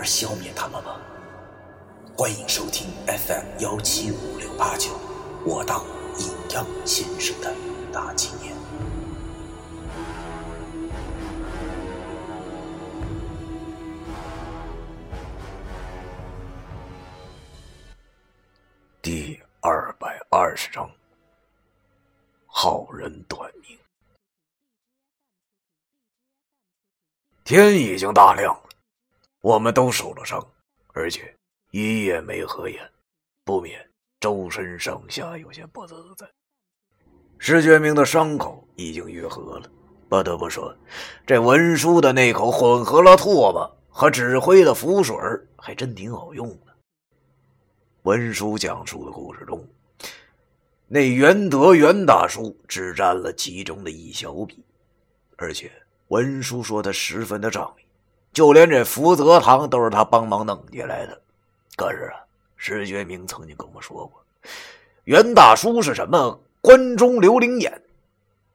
而消灭他们吗？欢迎收听 FM 幺七五六八九，我当阴阳先生的大纪念。第二百二十章，好人短命。天已经大亮了，我们都受了伤，而且一夜没合眼，不免周身上下有些不自在。石觉明的伤口已经愈合了，不得不说，这文书的那口混合了唾沫和指挥的符水还真挺好用的。文书讲述的故事中，那袁德袁大叔只占了其中的一小笔，而且。文书说他十分的仗义，就连这福泽堂都是他帮忙弄进来的。可是啊，石觉明曾经跟我说过，袁大叔是什么关中刘灵眼，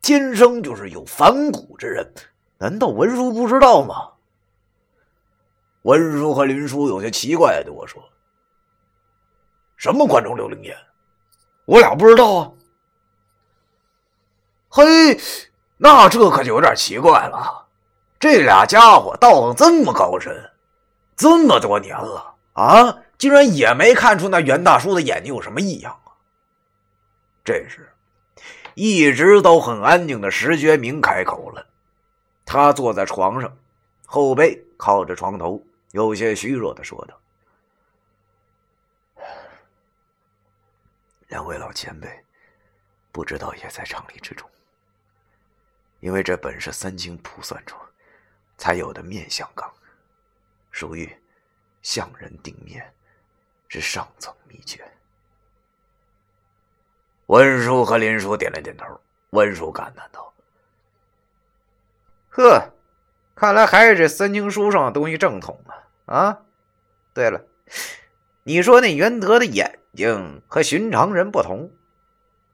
天生就是有反骨之人。难道文书不知道吗？文书和林叔有些奇怪的对我说：“什么关中刘灵眼？我俩不知道啊。”嘿。那这可就有点奇怪了，这俩家伙道行这么高深，这么多年了啊，竟然也没看出那袁大叔的眼睛有什么异样啊！这时，一直都很安静的石觉明开口了，他坐在床上，后背靠着床头，有些虚弱的说道：“两位老前辈，不知道也在常理之中。”因为这本是三清卜算出才有的面相纲，属于相人定面是上层秘诀。文叔和林叔点了点头。文叔感叹道：“呵，看来还是这三经书上的东西正统啊！啊，对了，你说那袁德的眼睛和寻常人不同，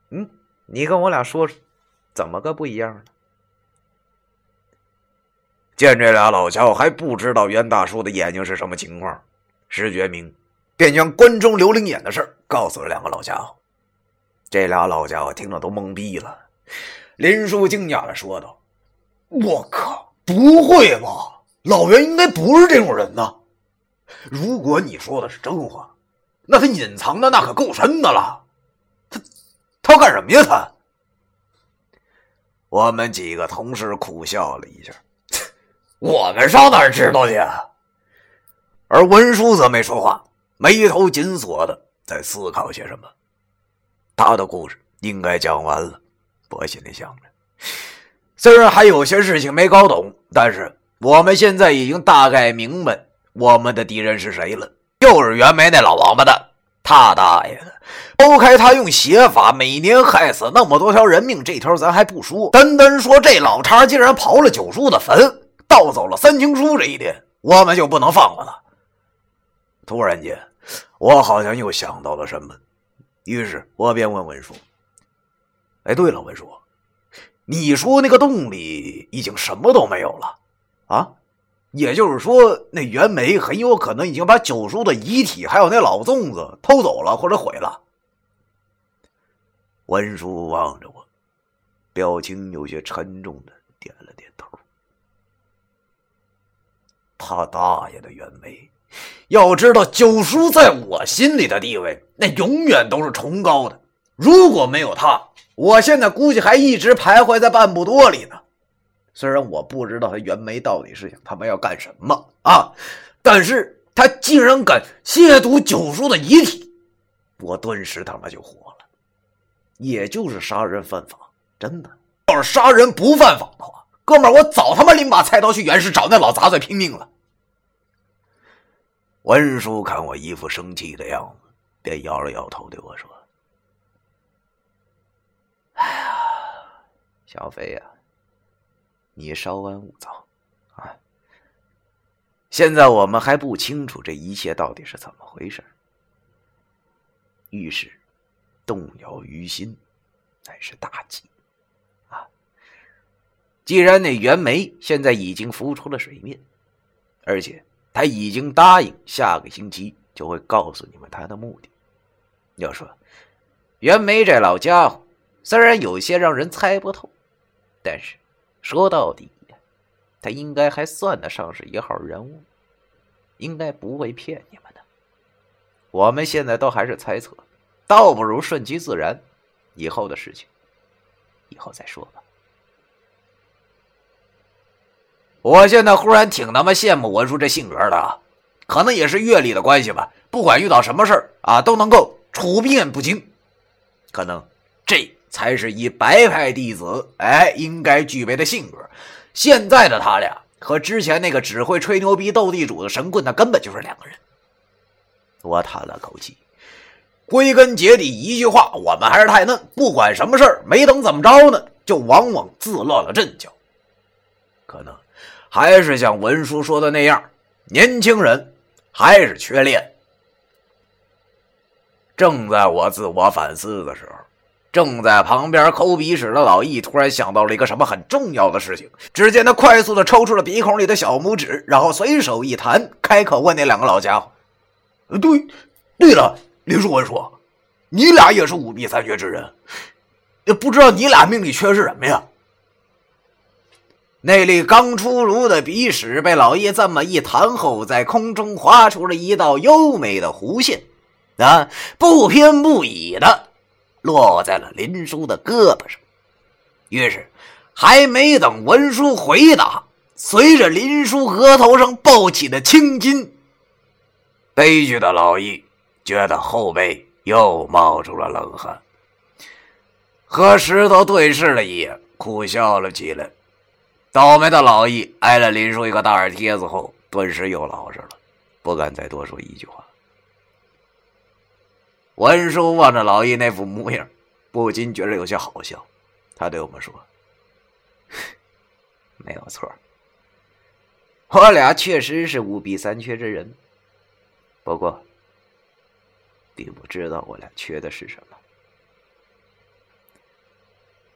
嗯，你跟我俩说说，怎么个不一样呢？”见这俩老家伙还不知道袁大叔的眼睛是什么情况，石觉明便将关中刘灵眼的事告诉了两个老家伙。这俩老家伙听了都懵逼了。林叔惊讶的说道：“我靠，不会吧？老袁应该不是这种人呐！如果你说的是真话，那他隐藏的那可够深的了。他，他要干什么呀？他？”我们几个同事苦笑了一下。我们上哪儿知道去？而文书则没说话，眉头紧锁的在思考些什么。他的故事应该讲完了，我心里想着。虽然还有些事情没搞懂，但是我们现在已经大概明白我们的敌人是谁了，就是袁梅那老王八蛋。他大爷的！抛开他用邪法每年害死那么多条人命这条咱还不说，单单说这老叉竟然刨了九叔的坟。盗走了三清书这一点，我们就不能放过他。突然间，我好像又想到了什么，于是我便问文叔：“哎，对了，文叔，你说那个洞里已经什么都没有了啊？也就是说，那袁枚很有可能已经把九叔的遗体还有那老粽子偷走了或者毁了。”文叔望着我，表情有些沉重的点了点头。他大爷的袁枚！要知道九叔在我心里的地位，那永远都是崇高的。如果没有他，我现在估计还一直徘徊在半步多里呢。虽然我不知道他袁枚到底是想他妈要干什么啊，但是他竟然敢亵渎九叔的遗体，我顿时他妈就火了。也就是杀人犯法，真的。要是杀人不犯法的话。哥们儿，我早他妈拎把菜刀去原市找那老杂碎拼命了。文叔看我一副生气的样子，便摇了摇头对我说：“哎呀，小飞呀，你稍安勿躁啊！现在我们还不清楚这一切到底是怎么回事。遇事动摇于心，乃是大忌！既然那袁枚现在已经浮出了水面，而且他已经答应下个星期就会告诉你们他的目的。要说袁枚这老家伙，虽然有些让人猜不透，但是说到底呀，他应该还算得上是一号人物，应该不会骗你们的。我们现在都还是猜测，倒不如顺其自然，以后的事情以后再说吧。我现在忽然挺他妈羡慕文叔这性格的，可能也是阅历的关系吧。不管遇到什么事儿啊，都能够处变不惊。可能这才是一白派弟子哎应该具备的性格。现在的他俩和之前那个只会吹牛逼斗地主的神棍，那根本就是两个人。我叹了口气，归根结底一句话：我们还是太嫩。不管什么事儿，没等怎么着呢，就往往自乱了阵脚。可能。还是像文叔说的那样，年轻人还是缺练。正在我自我反思的时候，正在旁边抠鼻屎的老易突然想到了一个什么很重要的事情。只见他快速的抽出了鼻孔里的小拇指，然后随手一弹，开口问那两个老家伙：“对，对了，林叔、文叔，你俩也是五弊三缺之人，也不知道你俩命里缺是什么呀？”那粒刚出炉的鼻屎被老叶这么一弹后，在空中划出了一道优美的弧线，啊，不偏不倚的落在了林叔的胳膊上。于是，还没等文叔回答，随着林叔额头上爆起的青筋，悲剧的老易觉得后背又冒出了冷汗，和石头对视了一眼，苦笑了起来。倒霉的老易挨了林叔一个大耳贴子后，顿时又老实了，不敢再多说一句话。文叔望着老易那副模样，不禁觉得有些好笑。他对我们说：“没有错，我俩确实是五弊三缺之人，不过，并不知道我俩缺的是什么。”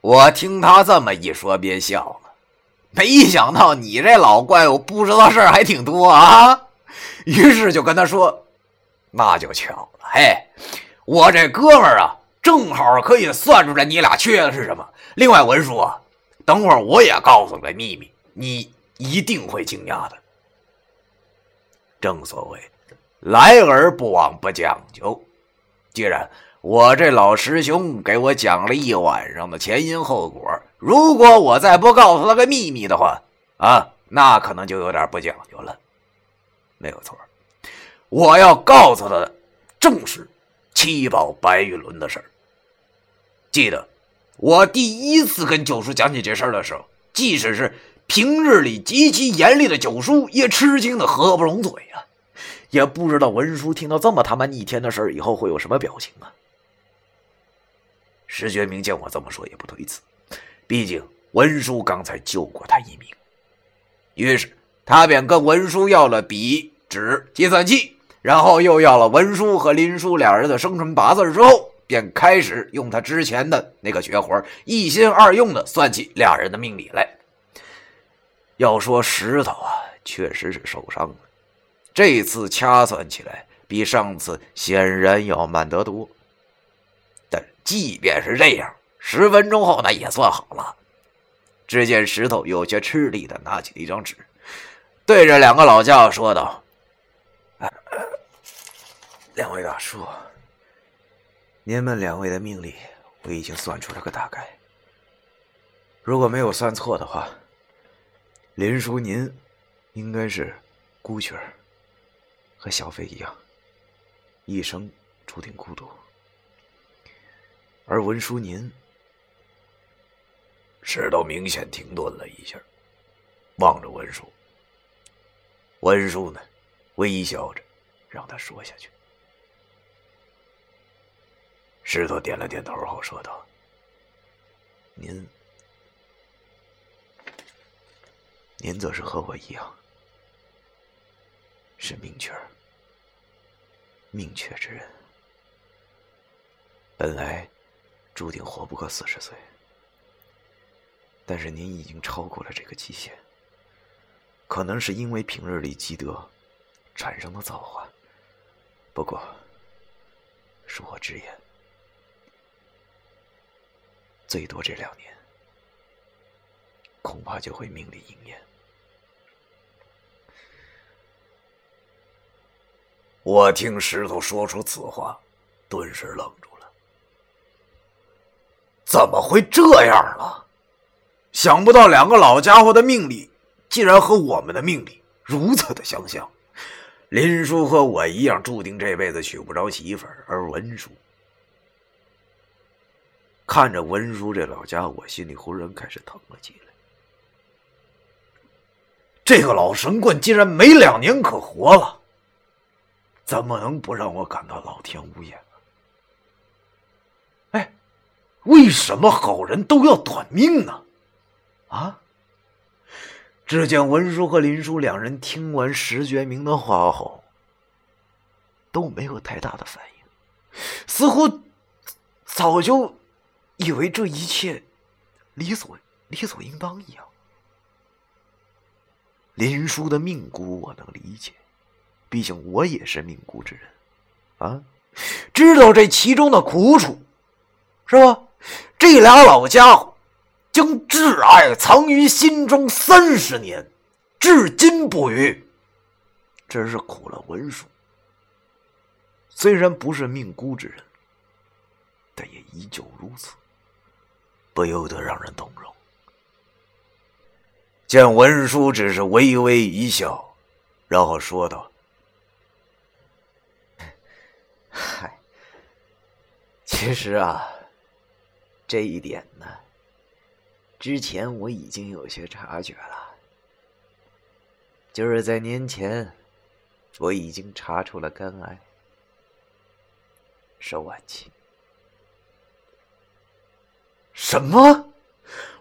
我听他这么一说，便笑了。没想到你这老怪物不知道事儿还挺多啊！于是就跟他说：“那就巧了，嘿，我这哥们儿啊，正好可以算出来你俩缺的是什么。另外，文叔，等会儿我也告诉个秘密，你一定会惊讶的。正所谓，来而不往不讲究。既然我这老师兄给我讲了一晚上的前因后果。”如果我再不告诉他个秘密的话，啊，那可能就有点不讲究了。没有错，我要告诉他的正是七宝白玉轮的事儿。记得我第一次跟九叔讲起这事儿的时候，即使是平日里极其严厉的九叔，也吃惊的合不拢嘴啊。也不知道文叔听到这么他妈逆天的事儿以后会有什么表情啊。石觉明见我这么说，也不推辞。毕竟文叔刚才救过他一命，于是他便跟文叔要了笔、纸、计算器，然后又要了文叔和林叔俩人的生辰八字之后，便开始用他之前的那个绝活，一心二用的算起俩人的命理来。要说石头啊，确实是受伤了，这次掐算起来比上次显然要慢得多。但即便是这样。十分钟后，那也算好了。只见石头有些吃力的拿起了一张纸，对着两个老家伙说道：“两位大叔，你们两位的命理我已经算出了个大概。如果没有算错的话，林叔您应该是孤曲儿，和小飞一样，一生注定孤独。而文叔您……”石头明显停顿了一下，望着文叔。文叔呢，微笑着，让他说下去。石头点了点头后说道：“您，您则是和我一样，是命缺，命缺之人，本来注定活不过四十岁。但是您已经超过了这个极限，可能是因为平日里积德产生的造化。不过，恕我直言。”最多这两年，恐怕就会命里应验。我听石头说出此话，顿时愣住了。怎么会这样了？想不到两个老家伙的命理，竟然和我们的命理如此的相像。林叔和我一样，注定这辈子娶不着媳妇儿，而文叔。看着文叔这老家伙，我心里忽然开始疼了起来。这个老神棍竟然没两年可活了，怎么能不让我感到老天无眼呢？哎，为什么好人都要短命呢？啊！只见文叔和林叔两人听完石觉明的话后，都没有太大的反应，似乎早就。以为这一切理所理所应当一样。林叔的命孤我能理解，毕竟我也是命孤之人，啊，知道这其中的苦楚，是吧？这俩老家伙将挚爱藏于心中三十年，至今不渝，真是苦了文叔。虽然不是命孤之人，但也依旧如此。不由得让人动容。见文书只是微微一笑，然后说道：“嗨，其实啊，这一点呢，之前我已经有些察觉了。就是在年前，我已经查出了肝癌，是晚期。”什么？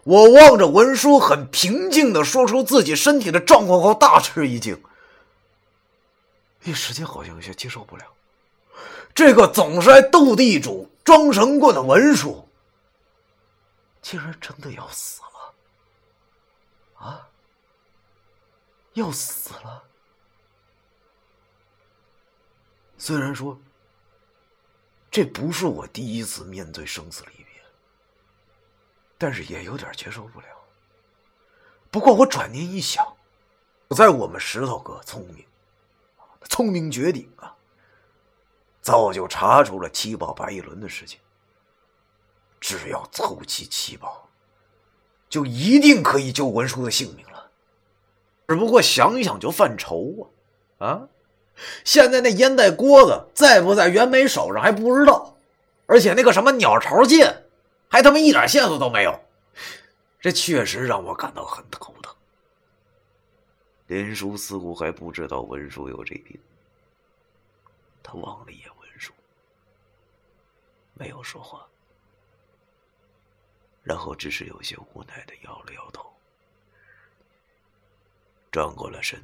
我望着文书，很平静的说出自己身体的状况后，大吃一惊。一时间好像有些接受不了，这个总是爱斗地主、装神棍的文书，竟然真的要死了！啊，要死了！虽然说，这不是我第一次面对生死离别。但是也有点接受不了。不过我转念一想，在我们石头哥聪明，聪明绝顶啊！早就查出了七宝白玉轮的事情。只要凑齐七宝，就一定可以救文叔的性命了。只不过想想就犯愁啊！啊，现在那烟袋锅子在不在袁梅手上还不知道，而且那个什么鸟巢剑。还他妈一点线索都没有，这确实让我感到很头疼。林叔似乎还不知道文叔有这病，他望了一眼文叔，没有说话，然后只是有些无奈的摇了摇头，转过了身，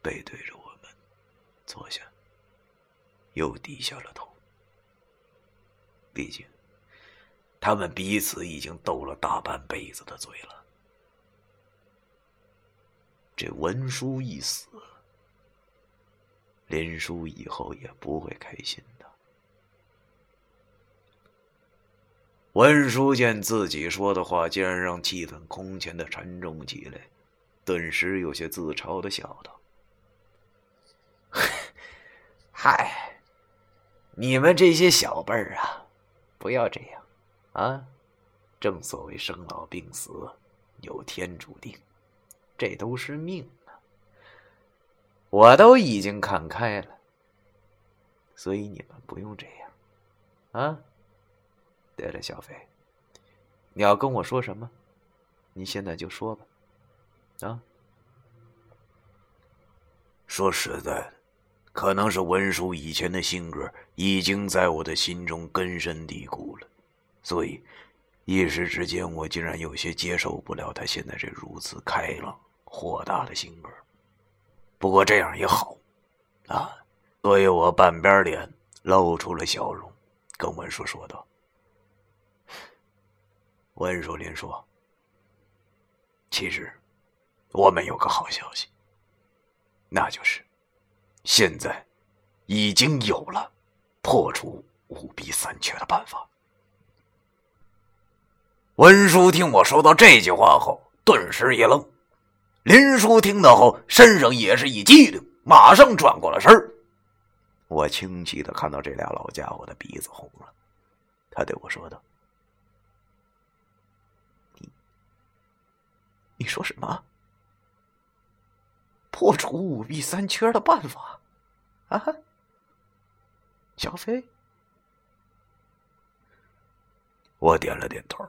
背对着我们坐下，又低下了头。毕竟。他们彼此已经斗了大半辈子的嘴了，这文书一死，林叔以后也不会开心。文书见自己说的话竟然让气氛空前的沉重起来，顿时有些自嘲的笑道：“嗨，你们这些小辈儿啊，不要这样。”啊，正所谓生老病死，有天注定，这都是命啊！我都已经看开了，所以你们不用这样，啊！对了，小飞，你要跟我说什么？你现在就说吧，啊！说实在的，可能是文叔以前的性格已经在我的心中根深蒂固了，所以一时之间我竟然有些接受不了他现在这如此开朗豁达的性格。不过这样也好，啊，所以我半边脸露出了笑容，跟文叔说道：“温叔，林说，其实我们有个好消息，那就是。”现在已经有了破除五弊三缺的办法。文叔听我说到这句话后，顿时一愣。林叔听到后，身上也是一激灵，马上转过了身我清晰的看到这俩老家伙的鼻子红了。他对我说道：“你说什么？”破除五弊三缺的办法，啊？小飞，我点了点头，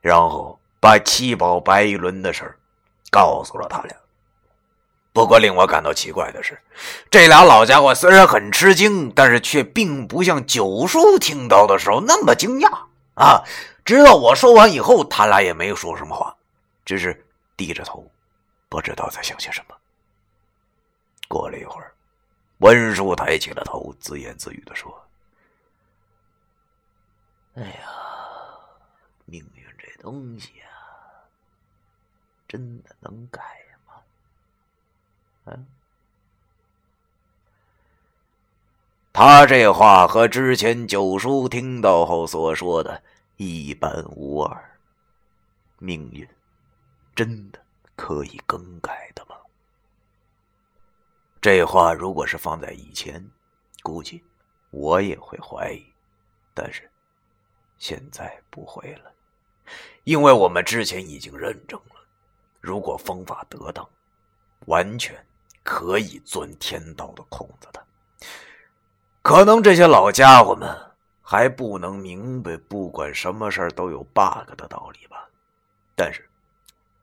然后把七宝白玉轮的事儿告诉了他俩。不过令我感到奇怪的是，这俩老家伙虽然很吃惊，但是却并不像九叔听到的时候那么惊讶啊！直到我说完以后，他俩也没有说什么话，只是低着头，不知道在想些什么。过了一会儿，文叔抬起了头，自言自语的说：“哎呀，命运这东西啊，真的能改吗？嗯。”他这话和之前九叔听到后所说的一般无二。命运真的可以更改的吗？这话如果是放在以前，估计我也会怀疑，但是现在不会了，因为我们之前已经认证了，如果方法得当，完全可以钻天道的空子的。可能这些老家伙们还不能明白，不管什么事都有 bug 的道理吧？但是，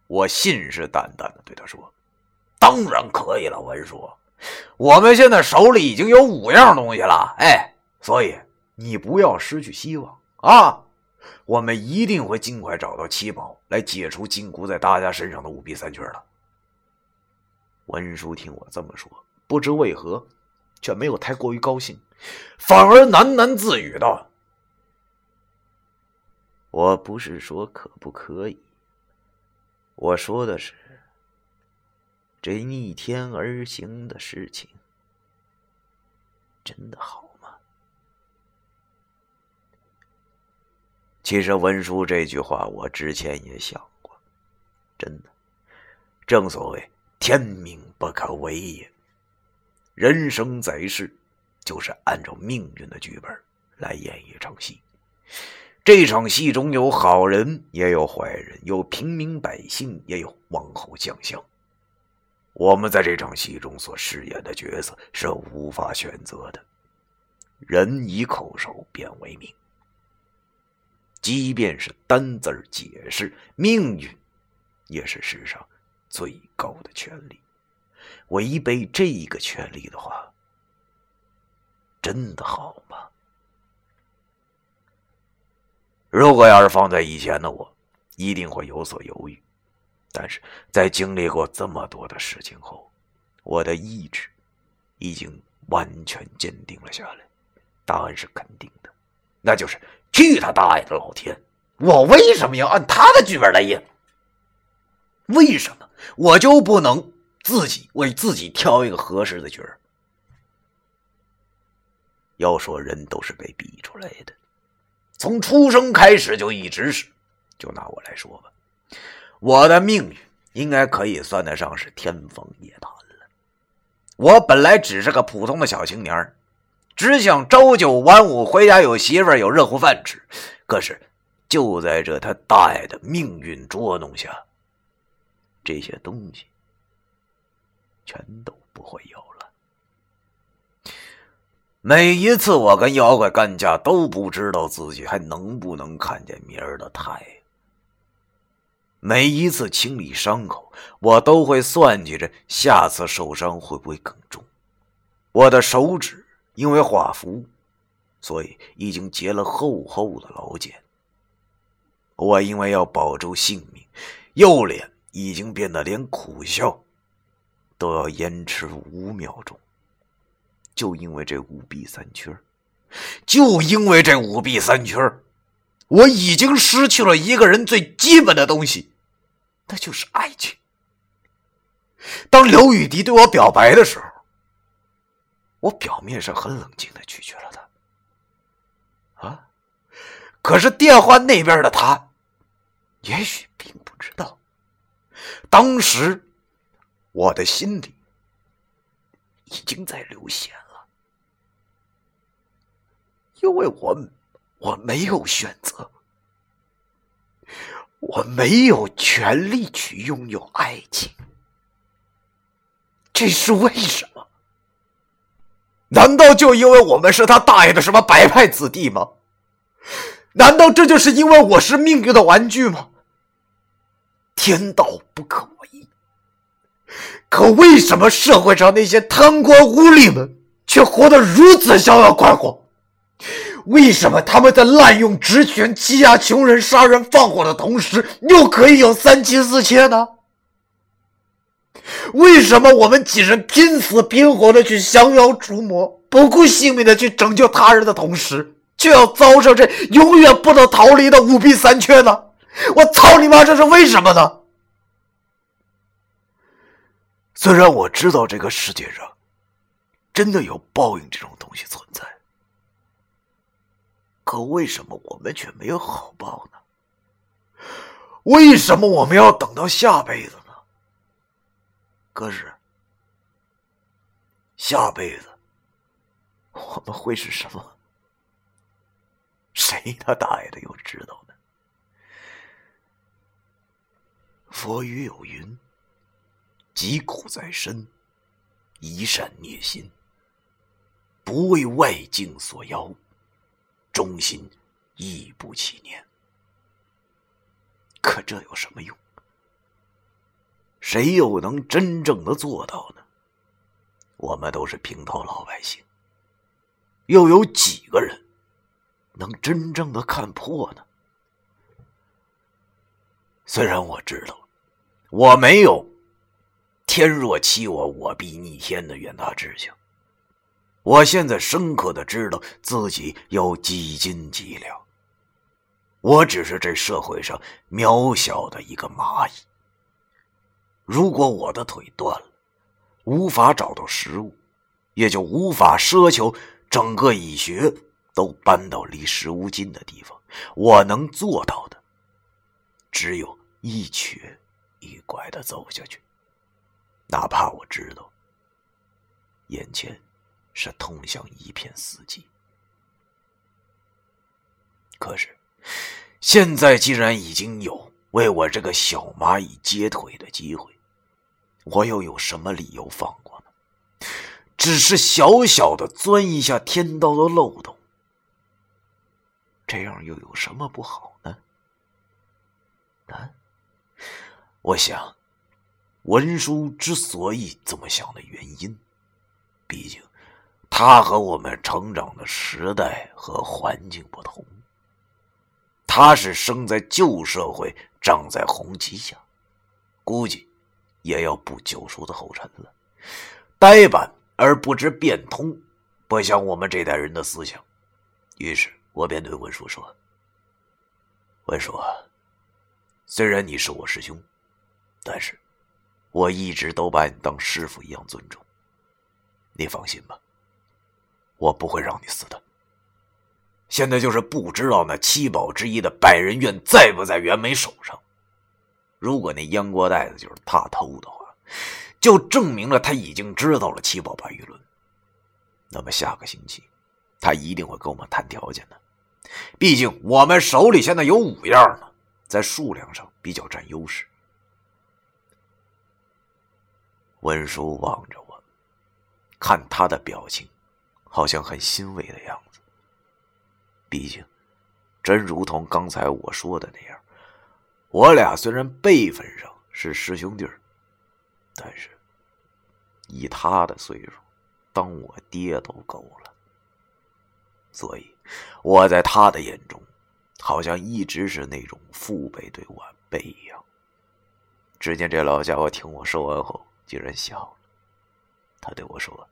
我信誓旦旦的对他说：“当然可以了，文叔。”我们现在手里已经有五样东西了，哎，所以你不要失去希望啊！我们一定会尽快找到七宝，来解除禁锢在大家身上的五弊三缺的。文叔听我这么说，不知为何，却没有太过于高兴，反而喃喃自语道：“我不是说可不可以，我说的是……”这逆天而行的事情，真的好吗？其实文叔这句话，我之前也想过。真的，正所谓天命不可违也。人生在世，就是按照命运的剧本来演一场戏。这场戏中有好人，也有坏人；有平民百姓，也有王侯将相。我们在这场戏中所饰演的角色是无法选择的，人以口授便为命。即便是单字解释命运，也是世上最高的权利。违背这个权利的话，真的好吗？如果要是放在以前的我，一定会有所犹豫。但是在经历过这么多的事情后，我的意志已经完全坚定了下来。答案是肯定的，那就是去他大爷的老天！我为什么要按他的剧本来演？为什么我就不能自己为自己挑一个合适的角儿？要说人都是被逼出来的，从出生开始就一直是。就拿我来说吧。我的命运应该可以算得上是天方夜谭了。我本来只是个普通的小青年，只想朝九晚五，回家有媳妇儿，有热乎饭吃。可是，就在这他大爷的命运捉弄下，这些东西全都不会有。每一次我跟妖怪干架，都不知道自己还能不能看见明儿的太阳。每一次清理伤口，我都会算计着下次受伤会不会更重。我的手指因为画符，所以已经结了厚厚的老茧。我因为要保住性命，右脸已经变得连苦笑都要延迟五秒钟。就因为这五弊三缺就因为这五弊三缺我已经失去了一个人最基本的东西，那就是爱情。当刘雨迪对我表白的时候，我表面上很冷静的拒绝了他。啊，可是电话那边的他，也许并不知道，当时我的心里已经在流血了，因为我我没有选择，我没有权利去拥有爱情。这是为什么？难道就因为我们是他大爷的什么白派子弟吗？难道这就是因为我是命运的玩具吗？天道不可违。可为什么社会上那些贪官污吏们却活得如此逍遥快活？为什么他们在滥用职权、欺压穷人、杀人放火的同时，又可以有三妻四妾呢？为什么我们几人拼死拼活的去降妖除魔，不顾性命的去拯救他人的同时，却要遭受这永远不能逃离的五弊三缺呢？我操你妈！这是为什么呢？虽然我知道这个世界上真的有报应这种东西存在，可为什么我们却没有好报呢？为什么我们要等到下辈子呢？可是，下辈子我们会是什么？谁他大爷的又知道呢？佛语有云：“疾苦在身，宜善孽心，不为外境所妖，忠心亦不起念。”可这有什么用？谁又能真正的做到呢？我们都是平头老百姓，又有几个人能真正的看破呢？虽然我知道我没有“天若欺我，我必逆天”的远大志向，我现在深刻的知道自己有几斤几两，我只是这社会上渺小的一个蚂蚁。如果我的腿断了，无法找到食物，也就无法奢求整个蚁穴都搬到离食物近的地方。我能做到的，只有一瘸一拐的走下去，哪怕我知道眼前是通向一片死寂。可是，现在既然已经有为我这个小蚂蚁接腿的机会。我又有什么理由放过呢？只是小小的钻一下天道的漏洞，这样又有什么不好呢？啊，我想，文叔之所以这么想的原因，毕竟他和我们成长的时代和环境不同，他是生在旧社会，长在红旗下，估计。也要步九叔的后尘了，呆板而不知变通，不像我们这代人的思想。于是我便对文叔说：“文叔，虽然你是我师兄，但是我一直都把你当师傅一样尊重。你放心吧，我不会让你死的。现在就是不知道那七宝之一的百人院在不在袁枚手上。”如果那烟锅袋子就是他偷的话，就证明了他已经知道了七宝白玉轮。那么下个星期，他一定会跟我们谈条件的。毕竟我们手里现在有五样呢，在数量上比较占优势。温叔望着我，看他的表情，好像很欣慰的样子。毕竟，真如同刚才我说的那样。我俩虽然辈分上是师兄弟儿，但是以他的岁数，当我爹都够了。所以我在他的眼中，好像一直是那种父辈对晚辈一样。只见这老家伙听我说完后，竟然笑了。他对我说：“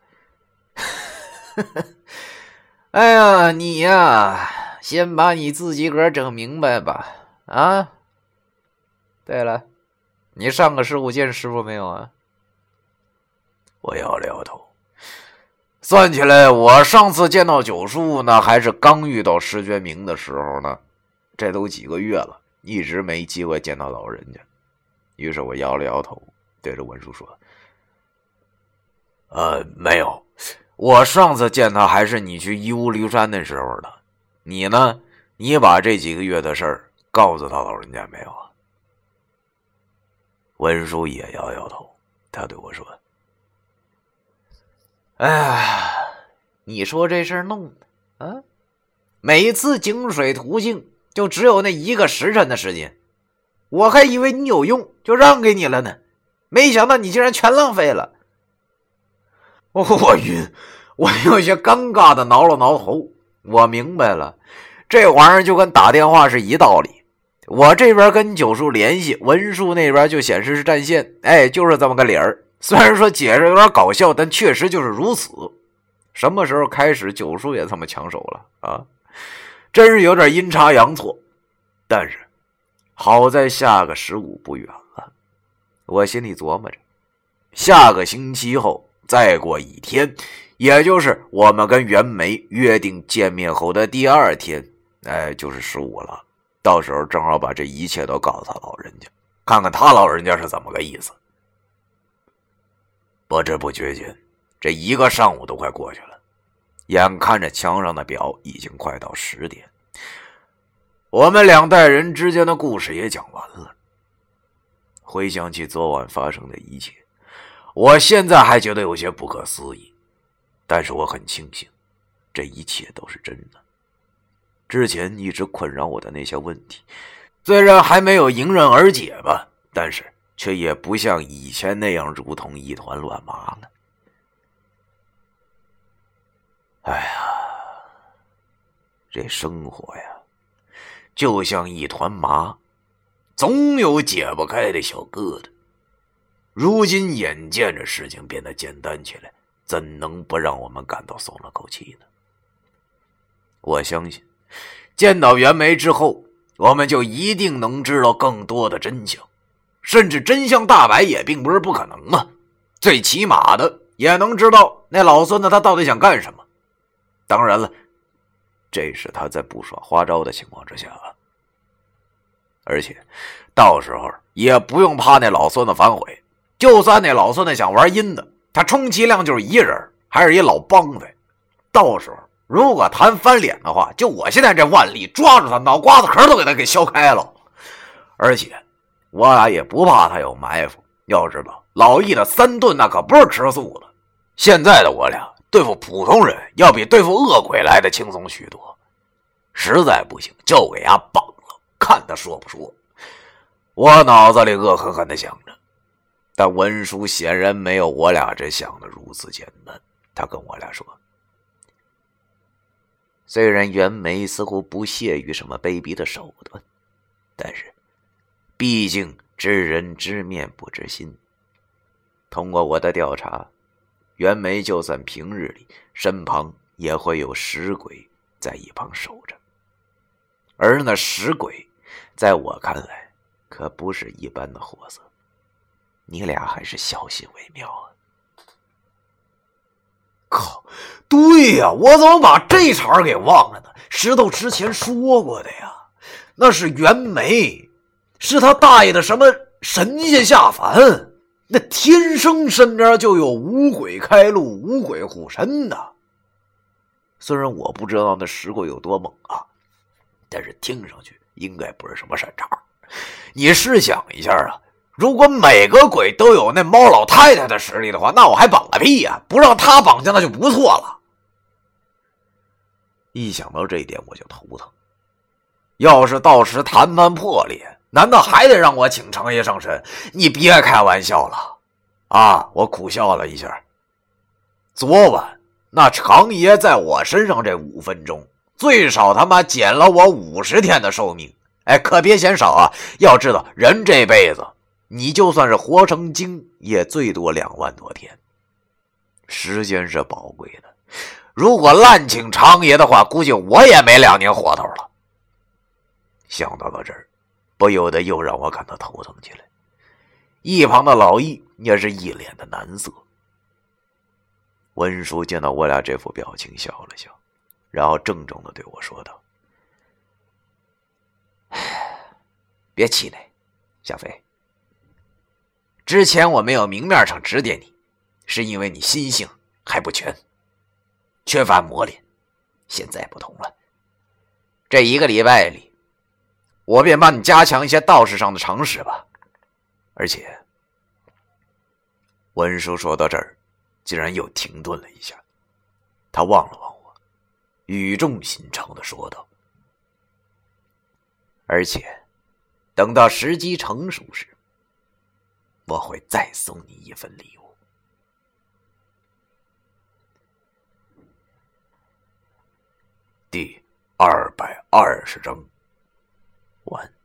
哎呀，你呀，先把你自己个整明白吧。啊，对了，你上个师傅见师傅没有啊？”我摇了摇头。算起来，我上次见到九叔，那还是刚遇到石觉明的时候呢。这都几个月了，一直没机会见到老人家。于是我摇了摇头，对着文叔说：“呃，没有，我上次见他还是你去义乌驴山那时候呢。你呢？你把这几个月的事儿告诉他老人家没有啊？”文叔也摇摇头，他对我说。哎呀，你说这事儿弄的啊！每次井水途径就只有那一个时辰的时间，我还以为你有用，就让给你了呢，没想到你竟然全浪费了。我晕，我有些尴尬的挠了挠头。我明白了，这玩意儿就跟打电话是一道理。我这边跟九叔联系，文书那边就显示是占线，哎，就是这么个理儿。虽然说解释有点搞笑，但确实就是如此。什么时候开始九叔也这么抢手了啊？真是有点阴差阳错。但是好在下个十五不远了，我心里琢磨着，下个星期后再过一天，也就是我们跟袁梅约定见面后的第二天，哎，就是十五了。到时候正好把这一切都告诉他老人家，看看他老人家是怎么个意思。不知不觉间，这一个上午都快过去了。眼看着墙上的表已经快到十点，我们两代人之间的故事也讲完了。回想起昨晚发生的一切，我现在还觉得有些不可思议，但是我很庆幸，这一切都是真的。之前一直困扰我的那些问题，虽然还没有迎刃而解吧，但是……却也不像以前那样如同一团乱麻了。哎呀，这生活呀，就像一团麻，总有解不开的小疙瘩。如今眼见着事情变得简单起来，怎能不让我们感到松了口气呢？我相信，见到袁梅之后，我们就一定能知道更多的真相。甚至真相大白也并不是不可能啊！最起码的也能知道那老孙子他到底想干什么。当然了，这是他在不耍花招的情况之下啊。而且，到时候也不用怕那老孙子反悔。就算那老孙子想玩阴的，他充其量就是一人，还是一老帮匪。到时候如果谈翻脸的话，就我现在这腕力，抓住他脑瓜子壳都给他给削开了。而且。我俩也不怕他有埋伏。要知道，老易的三顿那可不是吃素的。现在的我俩对付普通人，要比对付恶鬼来的轻松许多。实在不行，就给他绑了，看他说不说。我脑子里恶狠狠地想，但文书显然没有我俩这想的如此简单。他跟我俩说：“虽然袁梅似乎不屑于什么卑鄙的手段，但是……”毕竟知人知面不知心。通过我的调查，袁梅就算平日里身旁也会有石鬼在一旁守着，而那石鬼，在我看来可不是一般的货色。你俩还是小心为妙啊！靠，对呀，我怎么把这茬给忘了呢？石头之前说过的呀，那是袁梅。是他大爷的什么神仙下凡？那天生身边就有五鬼开路、五鬼护身的。虽然我不知道那石鬼有多猛啊，但是听上去应该不是什么善茬。你试想一下啊，如果每个鬼都有那猫老太太的实力的话，那我还绑个屁呀！不让他绑架那就不错了。一想到这一点我就头疼。要是到时谈判破裂，难道还得让我请程爷上身？你别开玩笑了，啊！我苦笑了一下。昨晚那长爷在我身上这五分钟，最少他妈减了我五十天的寿命。哎，可别嫌少啊！要知道，人这辈子，你就算是活成精，也最多两万多天。时间是宝贵的，如果滥请长爷的话，估计我也没两年活头了。想到了这儿，不由得又让我感到头疼起来。一旁的老易也是一脸的难色。文叔见到我俩这副表情，笑了笑，然后郑重的对我说道。别气馁，小飞。之前我没有明面上指点你，是因为你心性还不全，缺乏磨练。现在不同了，这一个礼拜里，我便帮你加强一些道士上的常识吧。而且，文叔说到这儿，竟然又停顿了一下，他望了望我，语重心长的说道：“而且。”等到时机成熟时，我会再送你一份礼物。第二百二十章。完